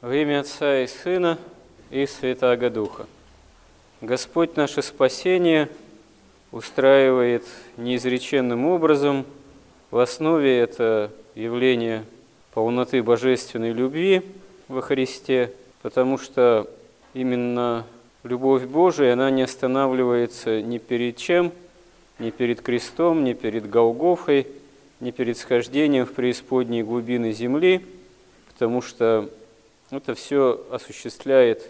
Во имя Отца и Сына и Святаго Духа. Господь наше спасение устраивает неизреченным образом. В основе это явление полноты божественной любви во Христе, потому что именно любовь Божия, она не останавливается ни перед чем, ни перед крестом, ни перед Голгофой, ни перед схождением в преисподние глубины земли, потому что это все осуществляет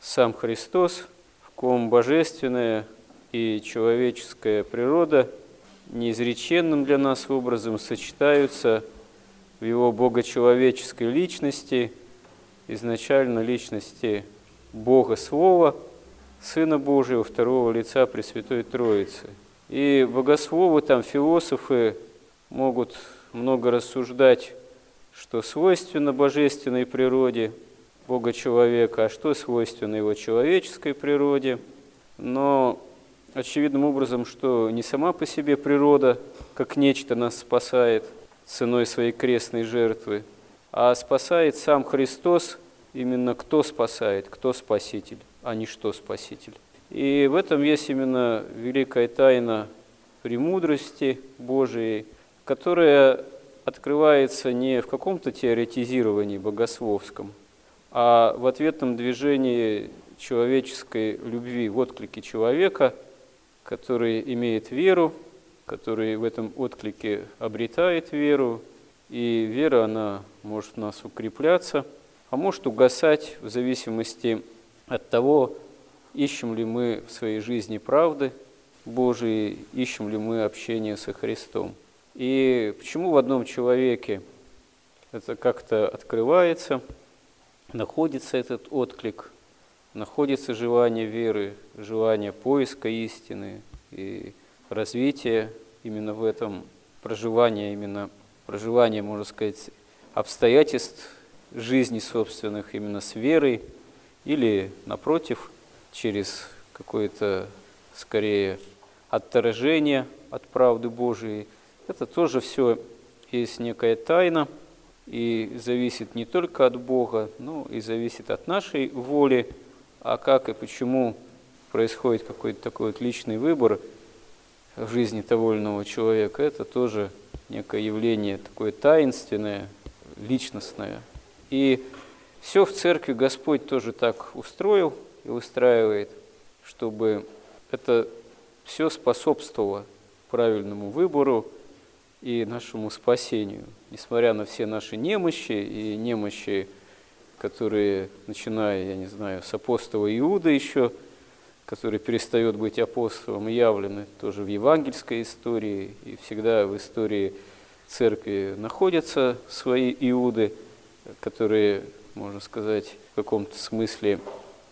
сам Христос, в ком божественная и человеческая природа неизреченным для нас образом сочетаются в его богочеловеческой личности, изначально личности Бога Слова, Сына Божьего, второго лица Пресвятой Троицы. И богословы, там философы могут много рассуждать что свойственно божественной природе Бога человека, а что свойственно его человеческой природе. Но очевидным образом, что не сама по себе природа, как нечто нас спасает ценой своей крестной жертвы, а спасает сам Христос, именно кто спасает, кто спаситель, а не что спаситель. И в этом есть именно великая тайна премудрости Божией, которая открывается не в каком-то теоретизировании богословском, а в ответном движении человеческой любви, в отклике человека, который имеет веру, который в этом отклике обретает веру, и вера, она может в нас укрепляться, а может угасать в зависимости от того, ищем ли мы в своей жизни правды Божией, ищем ли мы общение со Христом. И почему в одном человеке это как-то открывается, находится этот отклик, находится желание веры, желание поиска истины и развития именно в этом проживания, именно проживания, можно сказать, обстоятельств жизни собственных именно с верой или, напротив, через какое-то, скорее, отторжение от правды Божией – это тоже все есть некая тайна и зависит не только от Бога, но и зависит от нашей воли, а как и почему происходит какой-то такой вот личный выбор в жизни того или иного человека, это тоже некое явление такое таинственное, личностное. И все в церкви Господь тоже так устроил и устраивает, чтобы это все способствовало правильному выбору, и нашему спасению. Несмотря на все наши немощи и немощи, которые, начиная, я не знаю, с апостола Иуда еще, который перестает быть апостолом, явлены тоже в евангельской истории, и всегда в истории церкви находятся свои Иуды, которые, можно сказать, в каком-то смысле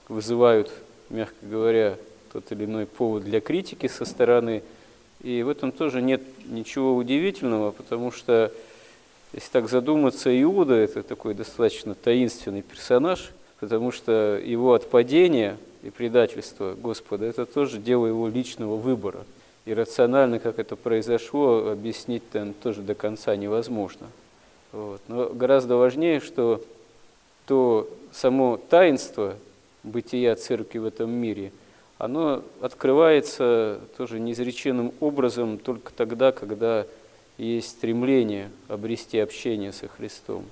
вызывают, мягко говоря, тот или иной повод для критики со стороны и в этом тоже нет ничего удивительного, потому что, если так задуматься, Иуда – это такой достаточно таинственный персонаж, потому что его отпадение и предательство Господа – это тоже дело его личного выбора. И рационально, как это произошло, объяснить -то тоже до конца невозможно. Вот. Но гораздо важнее, что то само таинство бытия церкви в этом мире – оно открывается тоже неизреченным образом только тогда, когда есть стремление обрести общение со Христом.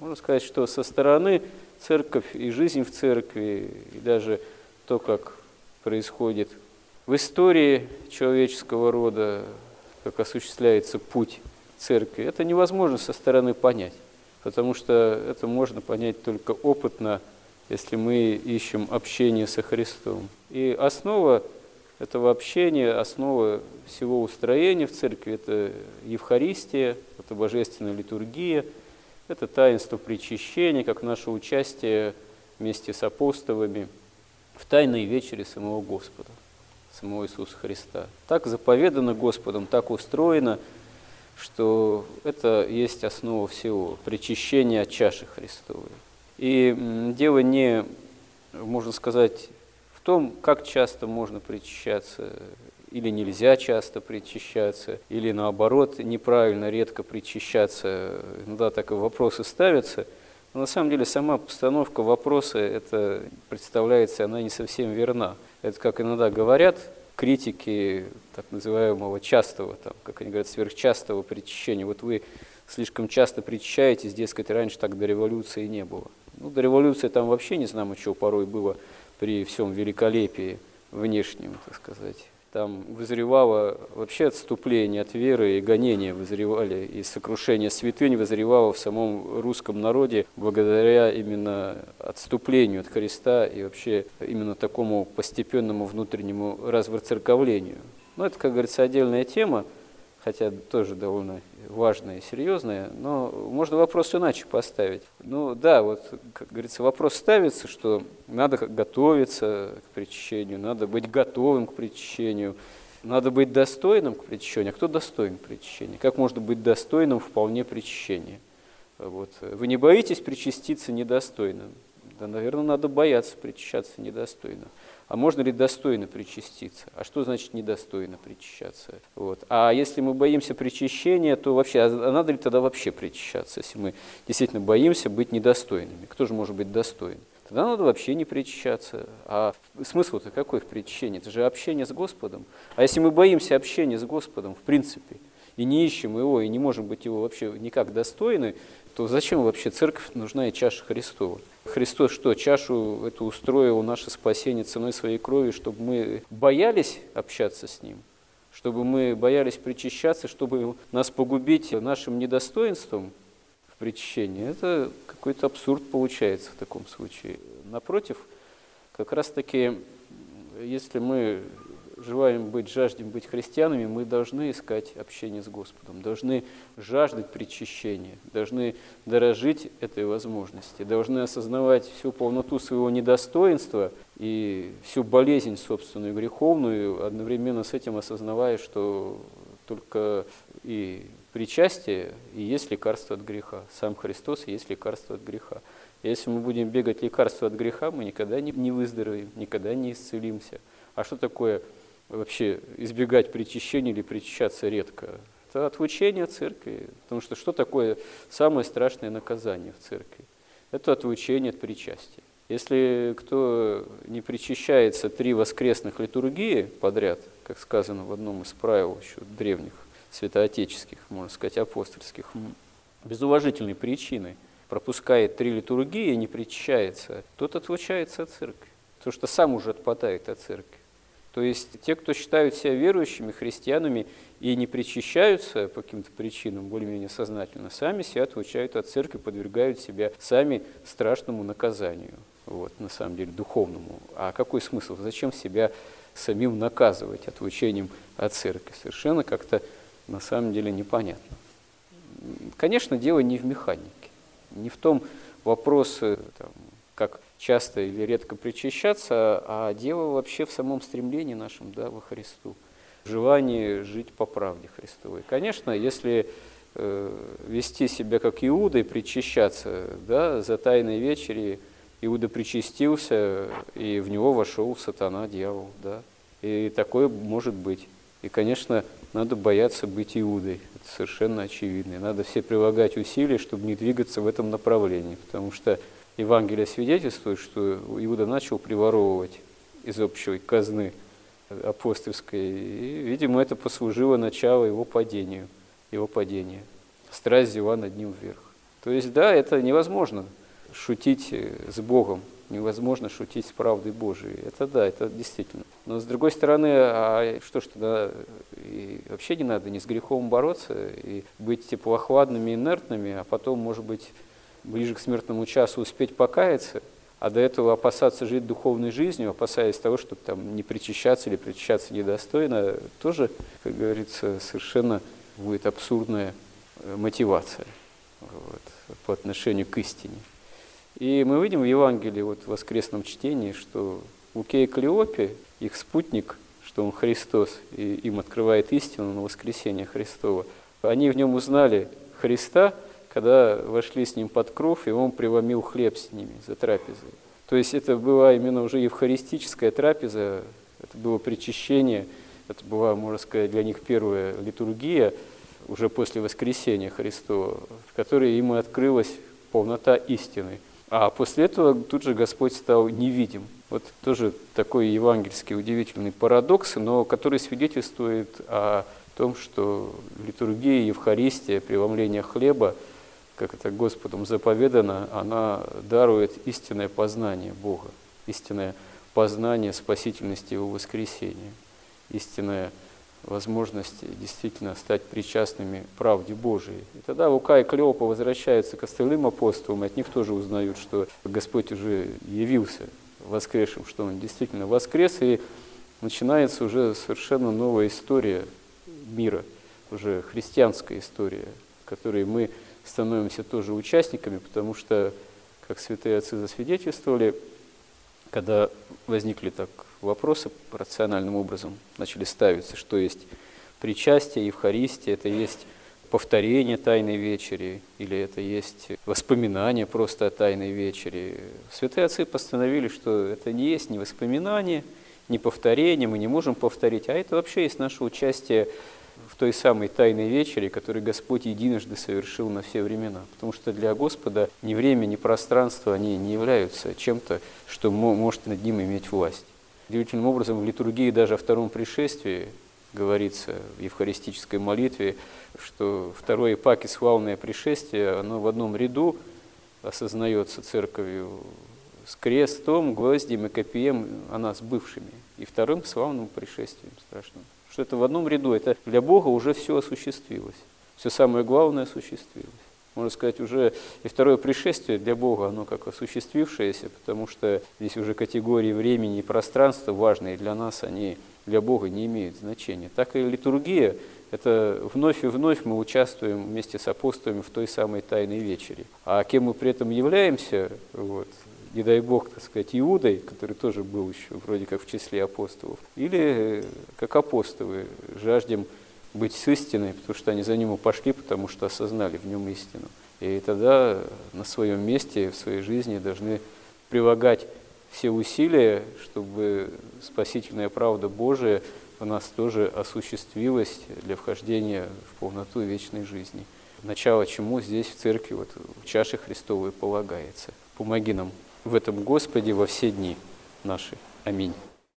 Можно сказать, что со стороны церковь и жизнь в церкви, и даже то, как происходит в истории человеческого рода, как осуществляется путь церкви, это невозможно со стороны понять, потому что это можно понять только опытно – если мы ищем общение со Христом. И основа этого общения, основа всего устроения в церкви – это Евхаристия, это божественная литургия, это таинство причащения, как наше участие вместе с апостолами в тайной вечере самого Господа, самого Иисуса Христа. Так заповедано Господом, так устроено, что это есть основа всего – причащение от чаши Христовой. И дело не, можно сказать, в том, как часто можно причащаться, или нельзя часто причащаться, или наоборот, неправильно, редко причащаться. Иногда так и вопросы ставятся. Но на самом деле сама постановка вопроса, это представляется, она не совсем верна. Это, как иногда говорят, критики так называемого частого, там, как они говорят, сверхчастого причащения. Вот вы слишком часто причащаетесь, дескать, раньше так до революции не было. Ну, до революции там вообще не знаем, что порой было при всем великолепии внешнем, так сказать. Там вызревало вообще отступление от веры и гонения вызревали, и сокрушение святынь вызревало в самом русском народе благодаря именно отступлению от Христа и вообще именно такому постепенному внутреннему развоцерковлению. Но это, как говорится, отдельная тема, хотя тоже довольно важное серьезное, но можно вопрос иначе поставить. Ну да, вот, как говорится, вопрос ставится, что надо готовиться к причащению, надо быть готовым к причащению, надо быть достойным к причащению. А кто достоин к причащению? Как можно быть достойным вполне причащения? Вот. Вы не боитесь причаститься недостойным? Да, наверное, надо бояться причащаться недостойно а можно ли достойно причаститься? А что значит недостойно причащаться? Вот. А если мы боимся причащения, то вообще, а надо ли тогда вообще причащаться, если мы действительно боимся быть недостойными? Кто же может быть достоин? Тогда надо вообще не причащаться. А смысл-то какой в причащении? Это же общение с Господом. А если мы боимся общения с Господом, в принципе, и не ищем его, и не можем быть его вообще никак достойны, то зачем вообще церковь нужна и чаша Христова? Христос что, чашу эту устроил наше спасение ценой своей крови, чтобы мы боялись общаться с Ним, чтобы мы боялись причащаться, чтобы нас погубить нашим недостоинством в причащении. Это какой-то абсурд получается в таком случае. Напротив, как раз-таки, если мы желаем быть, жаждем быть христианами, мы должны искать общение с Господом, должны жаждать причащения, должны дорожить этой возможности, должны осознавать всю полноту своего недостоинства и всю болезнь собственную греховную, одновременно с этим осознавая, что только и причастие и есть лекарство от греха. Сам Христос и есть лекарство от греха. Если мы будем бегать лекарство от греха, мы никогда не выздоровеем, никогда не исцелимся. А что такое вообще избегать причащения или причащаться редко. Это отлучение церкви. Потому что что такое самое страшное наказание в церкви? Это отлучение от причастия. Если кто не причащается три воскресных литургии подряд, как сказано в одном из правил еще древних, святоотеческих, можно сказать, апостольских, без уважительной причины пропускает три литургии и не причащается, тот отлучается от церкви. Потому что сам уже отпадает от церкви. То есть те, кто считают себя верующими, христианами и не причащаются по каким-то причинам, более-менее сознательно, сами себя отлучают от церкви, подвергают себя сами страшному наказанию, вот, на самом деле, духовному. А какой смысл? Зачем себя самим наказывать отлучением от церкви? Совершенно как-то на самом деле непонятно. Конечно, дело не в механике, не в том вопросе, там, как часто или редко причащаться, а дело вообще в самом стремлении нашем да, во Христу, желании жить по правде Христовой. Конечно, если э, вести себя как Иуда и причащаться, да, за тайной вечери Иуда причастился, и в него вошел сатана, дьявол, да, и такое может быть. И, конечно, надо бояться быть Иудой, это совершенно очевидно. И надо все прилагать усилия, чтобы не двигаться в этом направлении, потому что Евангелие свидетельствует, что Иуда начал приворовывать из общей казны апостольской, и, видимо, это послужило начало его падению, его падения. Страсть взяла над ним вверх. То есть, да, это невозможно шутить с Богом, невозможно шутить с правдой Божией. Это да, это действительно. Но с другой стороны, а что ж тогда и вообще не надо ни с грехом бороться и быть теплоохладными, инертными, а потом, может быть, ближе к смертному часу успеть покаяться, а до этого опасаться жить духовной жизнью, опасаясь того, чтобы там не причащаться или причащаться недостойно, тоже, как говорится, совершенно будет абсурдная э, мотивация вот, по отношению к истине. И мы видим в Евангелии, вот в воскресном чтении, что Луке и Клеопе, их спутник, что он Христос, и им открывает истину на воскресение Христова, они в нем узнали Христа – когда вошли с ним под кров, и он преломил хлеб с ними за трапезой. То есть это была именно уже евхаристическая трапеза, это было причащение, это была, можно сказать, для них первая литургия, уже после воскресения Христова, в которой им открылась полнота истины. А после этого тут же Господь стал невидим. Вот тоже такой евангельский удивительный парадокс, но который свидетельствует о том, что литургия, Евхаристия, преломление хлеба, как это Господом заповедано, она дарует истинное познание Бога, истинное познание спасительности Его воскресения, истинная возможность действительно стать причастными правде Божией. И тогда Лука и Клеопа возвращаются к остальным апостолам, и от них тоже узнают, что Господь уже явился воскресшим, что Он действительно воскрес, и начинается уже совершенно новая история мира, уже христианская история, которой мы становимся тоже участниками, потому что, как святые отцы засвидетельствовали, когда возникли так вопросы рациональным образом, начали ставиться, что есть причастие, Евхаристия, это есть повторение Тайной Вечери, или это есть воспоминание просто о Тайной Вечери. Святые отцы постановили, что это не есть ни воспоминание, ни повторение, мы не можем повторить, а это вообще есть наше участие в той самой тайной вечере, которую Господь единожды совершил на все времена. Потому что для Господа ни время, ни пространство, они не являются чем-то, что может над ним иметь власть. Удивительным образом в литургии даже о втором пришествии говорится в евхаристической молитве, что второе паки славное пришествие, оно в одном ряду осознается церковью с крестом, гвоздем и копием, она с бывшими, и вторым славным пришествием страшным что это в одном ряду, это для Бога уже все осуществилось. Все самое главное осуществилось. Можно сказать, уже и второе пришествие для Бога, оно как осуществившееся, потому что здесь уже категории времени и пространства важные для нас, они для Бога не имеют значения. Так и литургия, это вновь и вновь мы участвуем вместе с апостолами в той самой Тайной Вечере. А кем мы при этом являемся, вот, не дай бог, так сказать, Иудой, который тоже был еще вроде как в числе апостолов, или как апостолы, жаждем быть с истиной, потому что они за ним пошли, потому что осознали в нем истину. И тогда на своем месте, в своей жизни должны прилагать все усилия, чтобы спасительная правда Божия в нас тоже осуществилась для вхождения в полноту вечной жизни. Начало чему здесь в церкви, вот в чаше Христовой полагается. Помоги нам в этом Господе во все дни наши. Аминь.